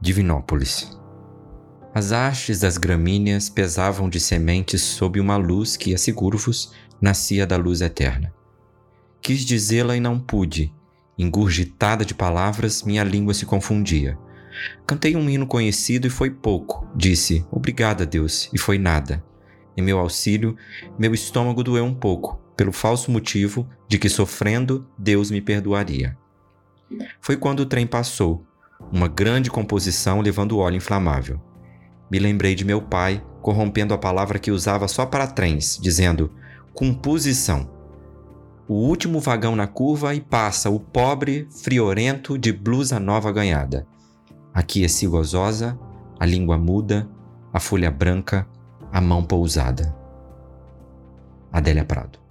Divinópolis. As hastes das gramíneas pesavam de sementes sob uma luz que, asseguro-vos, nascia da luz eterna. Quis dizê-la e não pude. Engurgitada de palavras, minha língua se confundia. Cantei um hino conhecido e foi pouco. Disse, obrigada, Deus, e foi nada. Em meu auxílio, meu estômago doeu um pouco, pelo falso motivo de que, sofrendo, Deus me perdoaria. Foi quando o trem passou, uma grande composição levando óleo inflamável. Me lembrei de meu pai, corrompendo a palavra que usava só para trens, dizendo composição. O último vagão na curva e passa o pobre friorento de blusa nova ganhada. Aqui é gozosa, a língua muda, a folha branca, a mão pousada. Adélia Prado